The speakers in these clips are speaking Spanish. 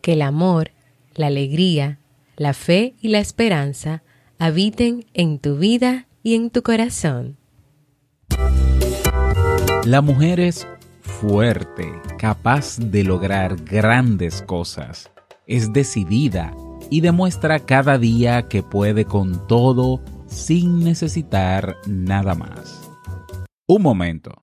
que el amor, la alegría, la fe y la esperanza habiten en tu vida y en tu corazón. La mujer es fuerte, capaz de lograr grandes cosas. Es decidida y demuestra cada día que puede con todo sin necesitar nada más. Un momento.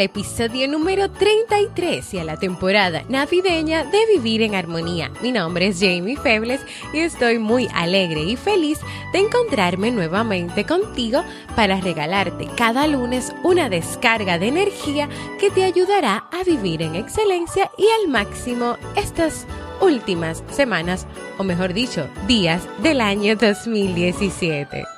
Episodio número 33 y a la temporada navideña de Vivir en Armonía. Mi nombre es Jamie Febles y estoy muy alegre y feliz de encontrarme nuevamente contigo para regalarte cada lunes una descarga de energía que te ayudará a vivir en excelencia y al máximo estas últimas semanas, o mejor dicho, días del año 2017.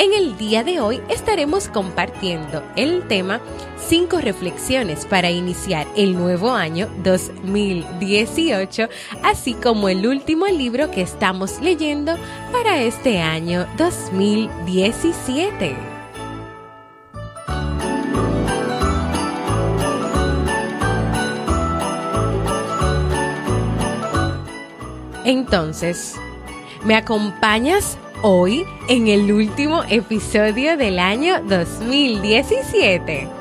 En el día de hoy estaremos compartiendo el tema 5 reflexiones para iniciar el nuevo año 2018, así como el último libro que estamos leyendo para este año 2017. Entonces, ¿me acompañas hoy en el último episodio del año 2017.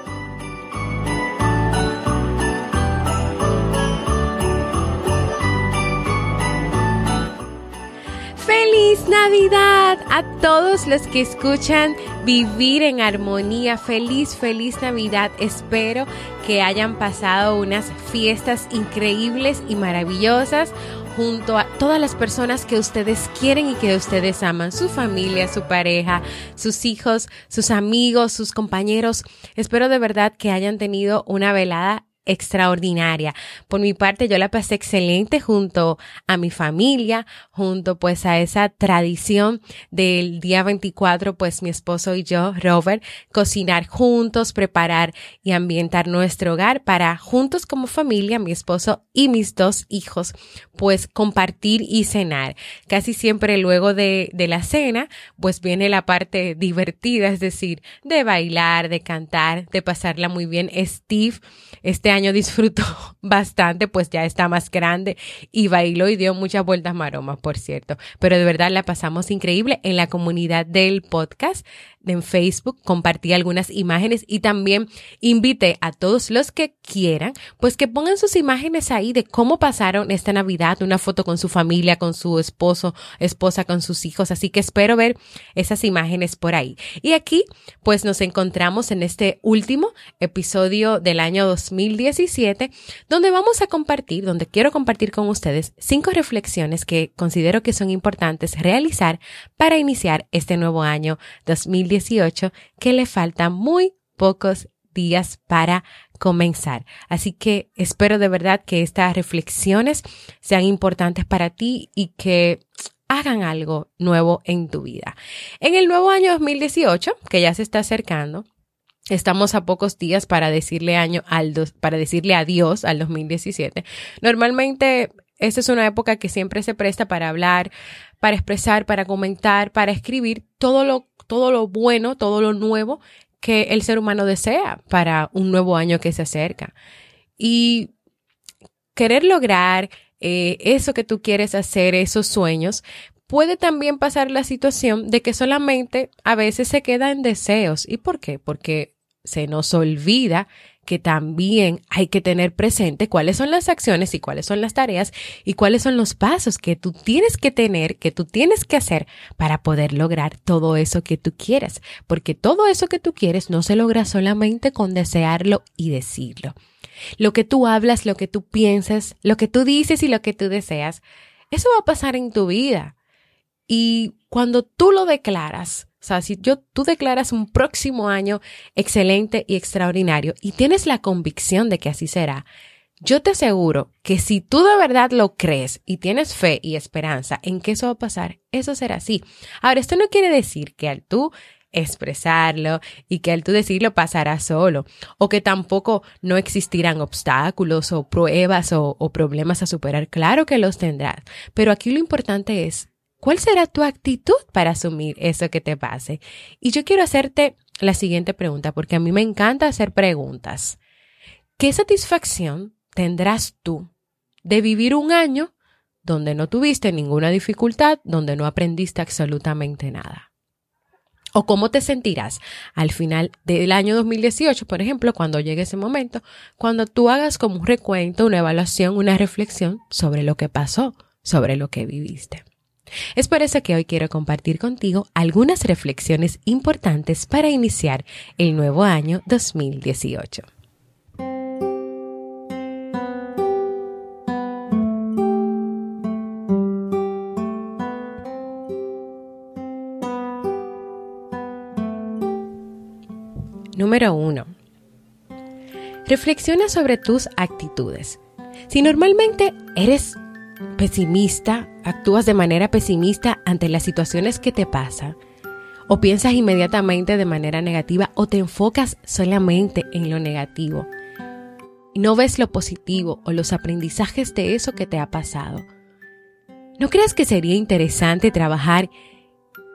¡Feliz Navidad a todos los que escuchan Vivir en Armonía! ¡Feliz, feliz Navidad! Espero que hayan pasado unas fiestas increíbles y maravillosas junto a todas las personas que ustedes quieren y que ustedes aman, su familia, su pareja, sus hijos, sus amigos, sus compañeros. Espero de verdad que hayan tenido una velada extraordinaria. Por mi parte, yo la pasé excelente junto a mi familia, junto pues a esa tradición del día 24, pues mi esposo y yo, Robert, cocinar juntos, preparar y ambientar nuestro hogar para juntos como familia, mi esposo y mis dos hijos, pues compartir y cenar. Casi siempre luego de, de la cena, pues viene la parte divertida, es decir, de bailar, de cantar, de pasarla muy bien. Steve, este año año disfrutó bastante, pues ya está más grande y bailó y dio muchas vueltas maromas, por cierto. Pero de verdad la pasamos increíble en la comunidad del podcast en Facebook, compartí algunas imágenes y también invité a todos los que quieran, pues que pongan sus imágenes ahí de cómo pasaron esta Navidad, una foto con su familia, con su esposo, esposa, con sus hijos. Así que espero ver esas imágenes por ahí. Y aquí, pues nos encontramos en este último episodio del año 2017, donde vamos a compartir, donde quiero compartir con ustedes cinco reflexiones que considero que son importantes realizar para iniciar este nuevo año 2017 que le faltan muy pocos días para comenzar. Así que espero de verdad que estas reflexiones sean importantes para ti y que hagan algo nuevo en tu vida. En el nuevo año 2018, que ya se está acercando, Estamos a pocos días para decirle año al para decirle adiós al 2017. Normalmente esta es una época que siempre se presta para hablar, para expresar, para comentar, para escribir todo lo, todo lo bueno, todo lo nuevo que el ser humano desea para un nuevo año que se acerca. Y querer lograr eh, eso que tú quieres hacer, esos sueños, puede también pasar la situación de que solamente a veces se queda en deseos. ¿Y por qué? Porque se nos olvida que también hay que tener presente cuáles son las acciones y cuáles son las tareas y cuáles son los pasos que tú tienes que tener, que tú tienes que hacer para poder lograr todo eso que tú quieres. Porque todo eso que tú quieres no se logra solamente con desearlo y decirlo. Lo que tú hablas, lo que tú piensas, lo que tú dices y lo que tú deseas, eso va a pasar en tu vida. Y cuando tú lo declaras, o sea, si yo, tú declaras un próximo año excelente y extraordinario y tienes la convicción de que así será, yo te aseguro que si tú de verdad lo crees y tienes fe y esperanza en que eso va a pasar, eso será así. Ahora, esto no quiere decir que al tú expresarlo y que al tú decirlo pasará solo o que tampoco no existirán obstáculos o pruebas o, problemas a superar. Claro que los tendrás, pero aquí lo importante es ¿Cuál será tu actitud para asumir eso que te pase? Y yo quiero hacerte la siguiente pregunta, porque a mí me encanta hacer preguntas. ¿Qué satisfacción tendrás tú de vivir un año donde no tuviste ninguna dificultad, donde no aprendiste absolutamente nada? ¿O cómo te sentirás al final del año 2018, por ejemplo, cuando llegue ese momento, cuando tú hagas como un recuento, una evaluación, una reflexión sobre lo que pasó, sobre lo que viviste? Es por eso que hoy quiero compartir contigo algunas reflexiones importantes para iniciar el nuevo año 2018. Número 1. Reflexiona sobre tus actitudes. Si normalmente eres pesimista, actúas de manera pesimista ante las situaciones que te pasan, o piensas inmediatamente de manera negativa, o te enfocas solamente en lo negativo, no ves lo positivo o los aprendizajes de eso que te ha pasado. ¿No crees que sería interesante trabajar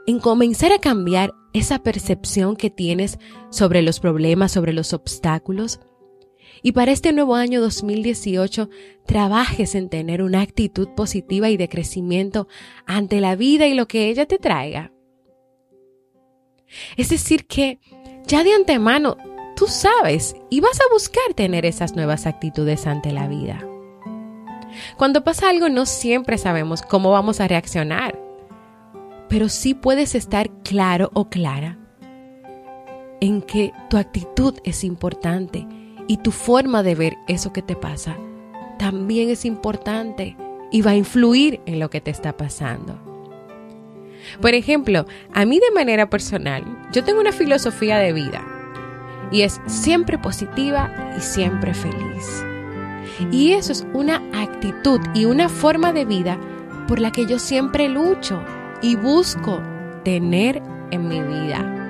en comenzar a cambiar esa percepción que tienes sobre los problemas, sobre los obstáculos? Y para este nuevo año 2018 trabajes en tener una actitud positiva y de crecimiento ante la vida y lo que ella te traiga. Es decir, que ya de antemano tú sabes y vas a buscar tener esas nuevas actitudes ante la vida. Cuando pasa algo no siempre sabemos cómo vamos a reaccionar, pero sí puedes estar claro o clara en que tu actitud es importante y tu forma de ver eso que te pasa también es importante y va a influir en lo que te está pasando. Por ejemplo, a mí de manera personal, yo tengo una filosofía de vida y es siempre positiva y siempre feliz. Y eso es una actitud y una forma de vida por la que yo siempre lucho y busco tener en mi vida.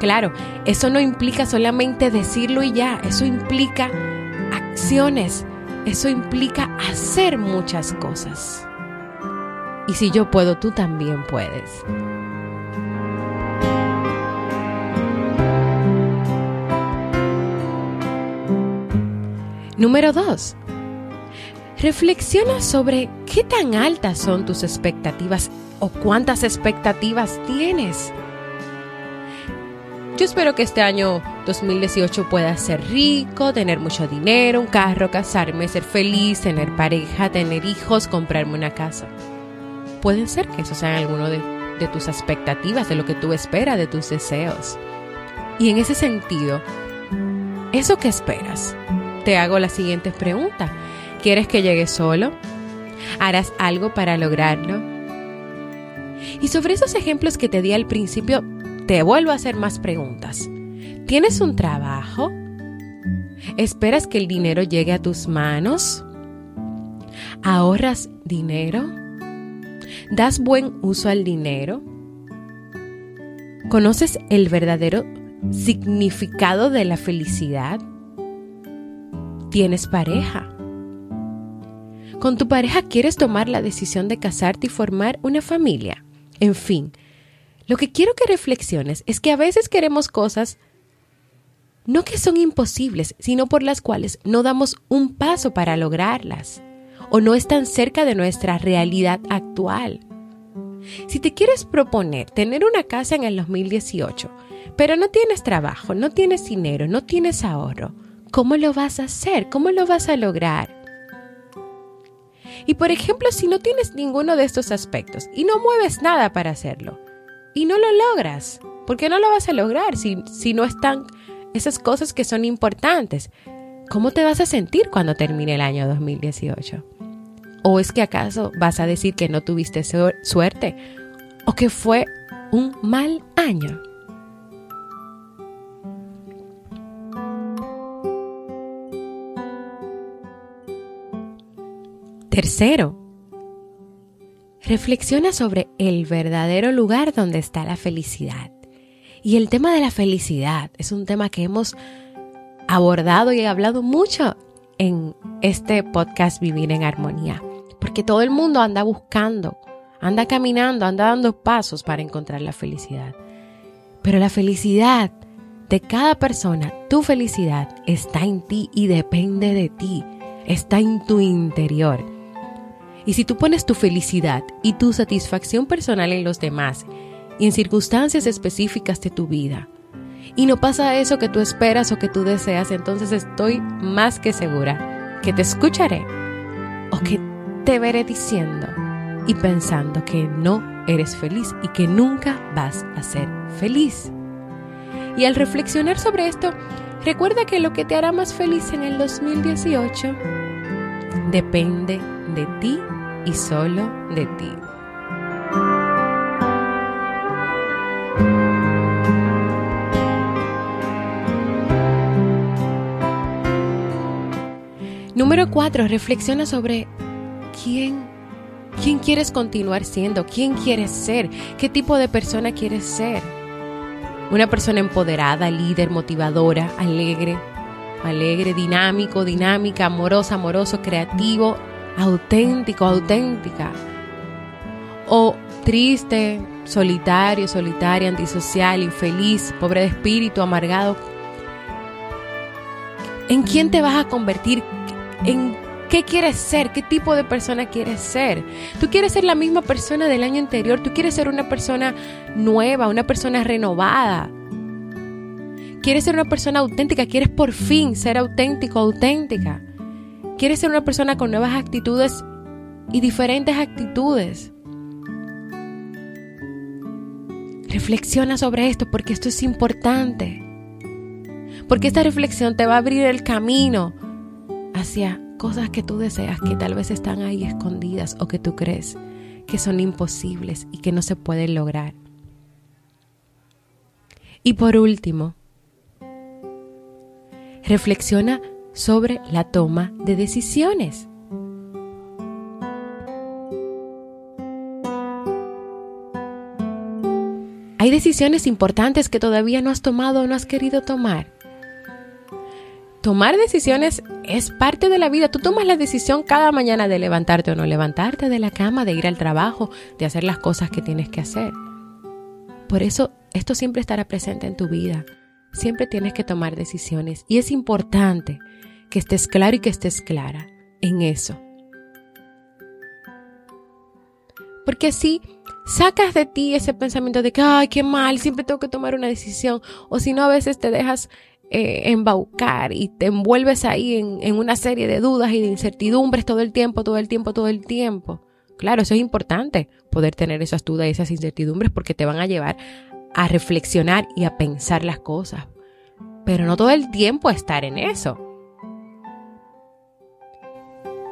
Claro, eso no implica solamente decirlo y ya, eso implica acciones, eso implica hacer muchas cosas. Y si yo puedo, tú también puedes. Número 2. Reflexiona sobre qué tan altas son tus expectativas o cuántas expectativas tienes. Yo espero que este año 2018 pueda ser rico, tener mucho dinero, un carro, casarme, ser feliz, tener pareja, tener hijos, comprarme una casa. Pueden ser que eso sean alguno de, de tus expectativas, de lo que tú esperas, de tus deseos. Y en ese sentido, ¿eso que esperas? Te hago la siguiente pregunta. ¿Quieres que llegue solo? ¿Harás algo para lograrlo? Y sobre esos ejemplos que te di al principio, te vuelvo a hacer más preguntas. ¿Tienes un trabajo? ¿Esperas que el dinero llegue a tus manos? ¿Ahorras dinero? ¿Das buen uso al dinero? ¿Conoces el verdadero significado de la felicidad? ¿Tienes pareja? Con tu pareja quieres tomar la decisión de casarte y formar una familia. En fin, lo que quiero que reflexiones es que a veces queremos cosas no que son imposibles, sino por las cuales no damos un paso para lograrlas o no están cerca de nuestra realidad actual. Si te quieres proponer tener una casa en el 2018, pero no tienes trabajo, no tienes dinero, no tienes ahorro, ¿cómo lo vas a hacer? ¿Cómo lo vas a lograr? Y por ejemplo, si no tienes ninguno de estos aspectos y no mueves nada para hacerlo, y no lo logras, ¿por qué no lo vas a lograr si, si no están esas cosas que son importantes? ¿Cómo te vas a sentir cuando termine el año 2018? ¿O es que acaso vas a decir que no tuviste suerte o que fue un mal año? Tercero, reflexiona sobre el verdadero lugar donde está la felicidad. Y el tema de la felicidad es un tema que hemos abordado y hablado mucho en este podcast Vivir en Armonía porque todo el mundo anda buscando, anda caminando, anda dando pasos para encontrar la felicidad. Pero la felicidad de cada persona, tu felicidad está en ti y depende de ti, está en tu interior. Y si tú pones tu felicidad y tu satisfacción personal en los demás y en circunstancias específicas de tu vida, y no pasa eso que tú esperas o que tú deseas, entonces estoy más que segura que te escucharé o que te veré diciendo y pensando que no eres feliz y que nunca vas a ser feliz. Y al reflexionar sobre esto, recuerda que lo que te hará más feliz en el 2018 depende de ti y solo de ti. Número 4. Reflexiona sobre quién, quién quieres continuar siendo, quién quieres ser, qué tipo de persona quieres ser. Una persona empoderada, líder, motivadora, alegre, alegre, dinámico, dinámica, amorosa, amoroso, creativo, auténtico, auténtica. O triste, solitario, solitaria, antisocial, infeliz, pobre de espíritu, amargado. ¿En quién te vas a convertir? ¿En ¿Qué quieres ser? ¿Qué tipo de persona quieres ser? Tú quieres ser la misma persona del año anterior, tú quieres ser una persona nueva, una persona renovada. Quieres ser una persona auténtica, quieres por fin ser auténtico, auténtica. Quieres ser una persona con nuevas actitudes y diferentes actitudes. Reflexiona sobre esto porque esto es importante. Porque esta reflexión te va a abrir el camino hacia cosas que tú deseas que tal vez están ahí escondidas o que tú crees que son imposibles y que no se pueden lograr. Y por último, reflexiona sobre la toma de decisiones. Hay decisiones importantes que todavía no has tomado o no has querido tomar tomar decisiones es parte de la vida. Tú tomas la decisión cada mañana de levantarte o no levantarte de la cama, de ir al trabajo, de hacer las cosas que tienes que hacer. Por eso esto siempre estará presente en tu vida. Siempre tienes que tomar decisiones y es importante que estés claro y que estés clara en eso. Porque si sacas de ti ese pensamiento de que, ay, qué mal, siempre tengo que tomar una decisión, o si no, a veces te dejas eh, embaucar y te envuelves ahí en, en una serie de dudas y de incertidumbres todo el tiempo, todo el tiempo, todo el tiempo. Claro, eso es importante, poder tener esas dudas y esas incertidumbres porque te van a llevar a reflexionar y a pensar las cosas. Pero no todo el tiempo estar en eso.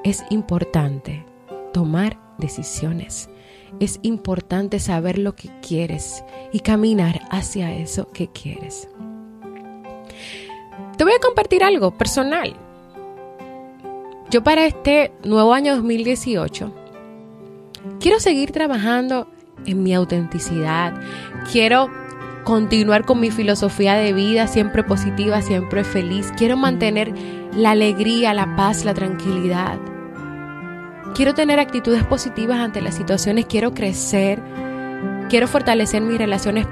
Es importante tomar decisiones. Es importante saber lo que quieres y caminar hacia eso que quieres. Te voy a compartir algo personal. Yo para este nuevo año 2018 quiero seguir trabajando en mi autenticidad. Quiero continuar con mi filosofía de vida, siempre positiva, siempre feliz. Quiero mantener la alegría, la paz, la tranquilidad. quiero tener actitudes positivas ante las situaciones, quiero crecer, quiero fortalecer mis relaciones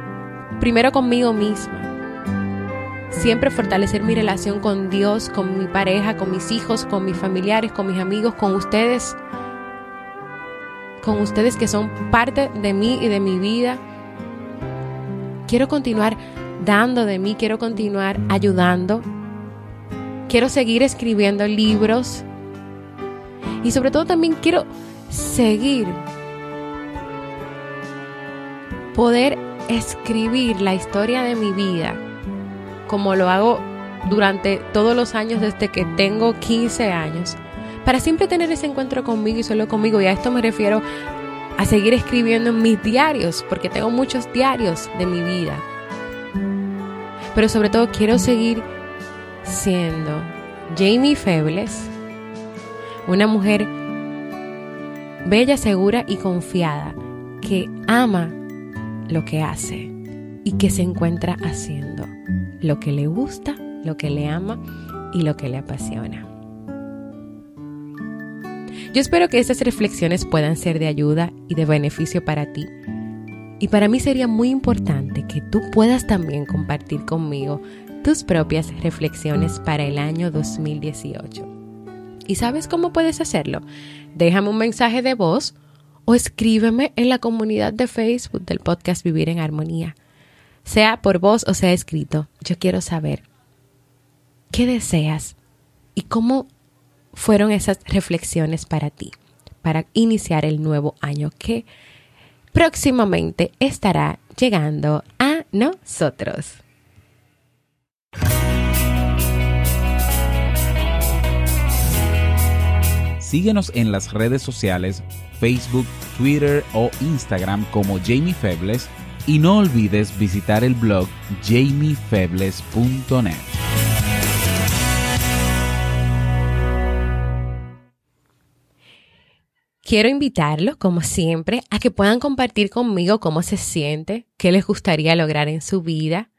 primero conmigo misma. Siempre fortalecer mi relación con Dios, con mi pareja, con mis hijos, con mis familiares, con mis amigos, con ustedes, con ustedes que son parte de mí y de mi vida. Quiero continuar dando de mí, quiero continuar ayudando. Quiero seguir escribiendo libros. Y sobre todo también quiero seguir poder escribir la historia de mi vida como lo hago durante todos los años desde que tengo 15 años para siempre tener ese encuentro conmigo y solo conmigo. Y a esto me refiero a seguir escribiendo en mis diarios, porque tengo muchos diarios de mi vida. Pero sobre todo quiero seguir siendo Jamie Febles, una mujer bella, segura y confiada, que ama lo que hace y que se encuentra haciendo lo que le gusta, lo que le ama y lo que le apasiona. Yo espero que estas reflexiones puedan ser de ayuda y de beneficio para ti. Y para mí sería muy importante que tú puedas también compartir conmigo tus propias reflexiones para el año 2018. ¿Y sabes cómo puedes hacerlo? Déjame un mensaje de voz o escríbeme en la comunidad de Facebook del podcast Vivir en Armonía. Sea por voz o sea escrito, yo quiero saber qué deseas y cómo fueron esas reflexiones para ti, para iniciar el nuevo año que próximamente estará llegando a nosotros. Síguenos en las redes sociales, Facebook, Twitter o Instagram como Jamie Febles y no olvides visitar el blog jamiefebles.net. Quiero invitarlos, como siempre, a que puedan compartir conmigo cómo se siente, qué les gustaría lograr en su vida,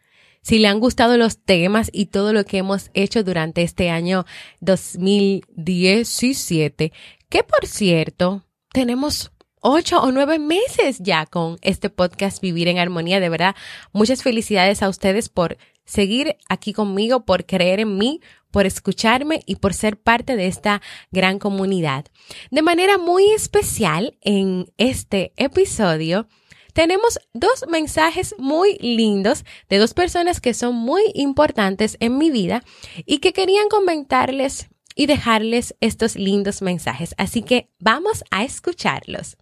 si le han gustado los temas y todo lo que hemos hecho durante este año 2017, que por cierto, tenemos ocho o nueve meses ya con este podcast Vivir en Armonía. De verdad, muchas felicidades a ustedes por seguir aquí conmigo, por creer en mí, por escucharme y por ser parte de esta gran comunidad. De manera muy especial en este episodio, tenemos dos mensajes muy lindos de dos personas que son muy importantes en mi vida y que querían comentarles y dejarles estos lindos mensajes. Así que vamos a escucharlos.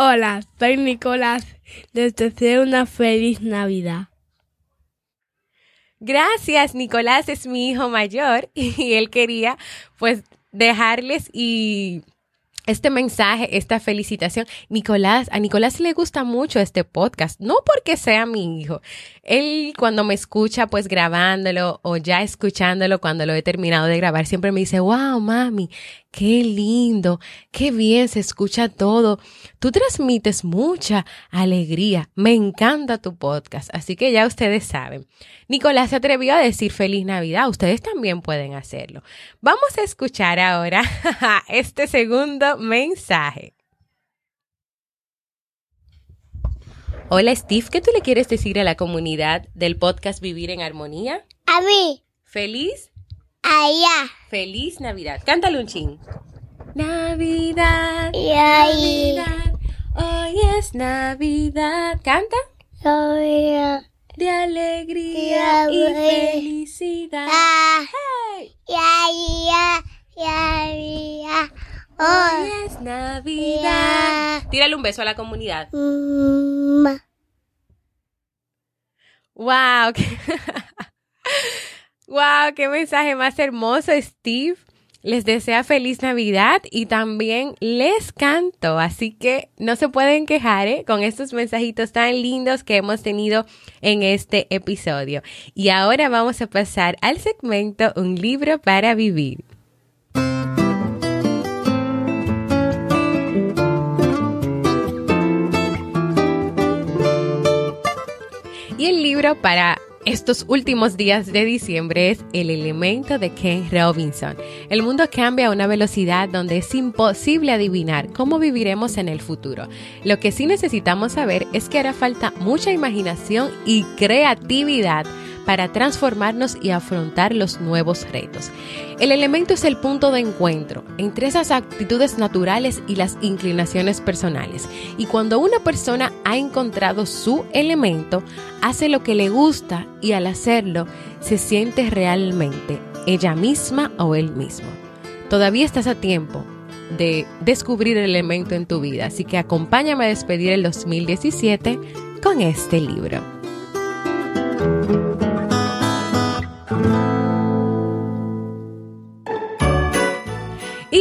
Hola, soy Nicolás. Les deseo una feliz Navidad. Gracias, Nicolás es mi hijo mayor y él quería pues dejarles y este mensaje, esta felicitación. Nicolás, a Nicolás le gusta mucho este podcast, no porque sea mi hijo. Él cuando me escucha pues grabándolo o ya escuchándolo cuando lo he terminado de grabar, siempre me dice, wow, mami, qué lindo, qué bien se escucha todo. Tú transmites mucha alegría. Me encanta tu podcast. Así que ya ustedes saben. Nicolás se atrevió a decir feliz Navidad. Ustedes también pueden hacerlo. Vamos a escuchar ahora este segundo mensaje. Hola Steve, ¿qué tú le quieres decir a la comunidad del podcast Vivir en Armonía? A mí. ¿Feliz? Allá. Feliz Navidad. Cántale un ching. Navidad. Y ahí. Navidad. Hoy es Navidad. ¿Canta? Soy De alegría y felicidad. Ah, ya, ya, ya, ya. Hoy Oh, es Navidad. Tírale un beso a la comunidad. mm, Wow. wow, qué mensaje más hermoso, Steve. Les desea feliz Navidad y también les canto, así que no se pueden quejar ¿eh? con estos mensajitos tan lindos que hemos tenido en este episodio. Y ahora vamos a pasar al segmento Un libro para vivir. Y el libro para estos últimos días de diciembre es el elemento de Ken Robinson. El mundo cambia a una velocidad donde es imposible adivinar cómo viviremos en el futuro. Lo que sí necesitamos saber es que hará falta mucha imaginación y creatividad para transformarnos y afrontar los nuevos retos. El elemento es el punto de encuentro entre esas actitudes naturales y las inclinaciones personales. Y cuando una persona ha encontrado su elemento, hace lo que le gusta y al hacerlo se siente realmente ella misma o él mismo. Todavía estás a tiempo de descubrir el elemento en tu vida, así que acompáñame a despedir el 2017 con este libro.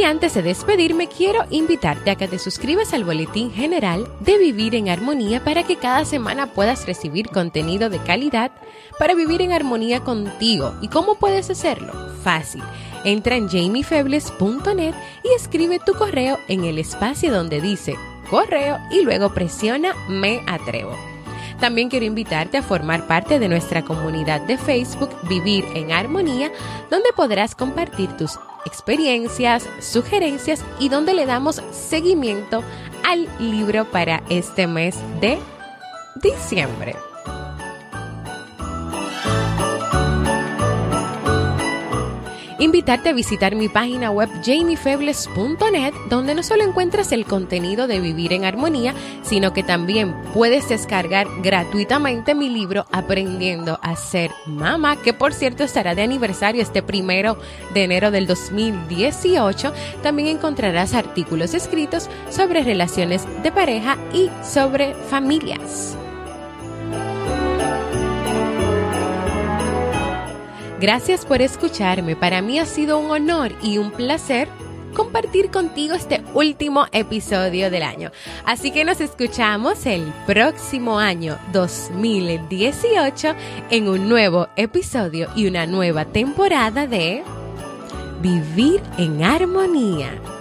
Antes de despedirme, quiero invitarte a que te suscribas al boletín general de Vivir en Armonía para que cada semana puedas recibir contenido de calidad para vivir en armonía contigo. ¿Y cómo puedes hacerlo? Fácil. Entra en jamiefebles.net y escribe tu correo en el espacio donde dice correo y luego presiona Me Atrevo. También quiero invitarte a formar parte de nuestra comunidad de Facebook Vivir en Armonía, donde podrás compartir tus experiencias, sugerencias y donde le damos seguimiento al libro para este mes de diciembre. Invitarte a visitar mi página web jamiefebles.net, donde no solo encuentras el contenido de Vivir en Armonía, sino que también puedes descargar gratuitamente mi libro Aprendiendo a ser mamá, que por cierto estará de aniversario este primero de enero del 2018. También encontrarás artículos escritos sobre relaciones de pareja y sobre familias. Gracias por escucharme. Para mí ha sido un honor y un placer compartir contigo este último episodio del año. Así que nos escuchamos el próximo año 2018 en un nuevo episodio y una nueva temporada de Vivir en Armonía.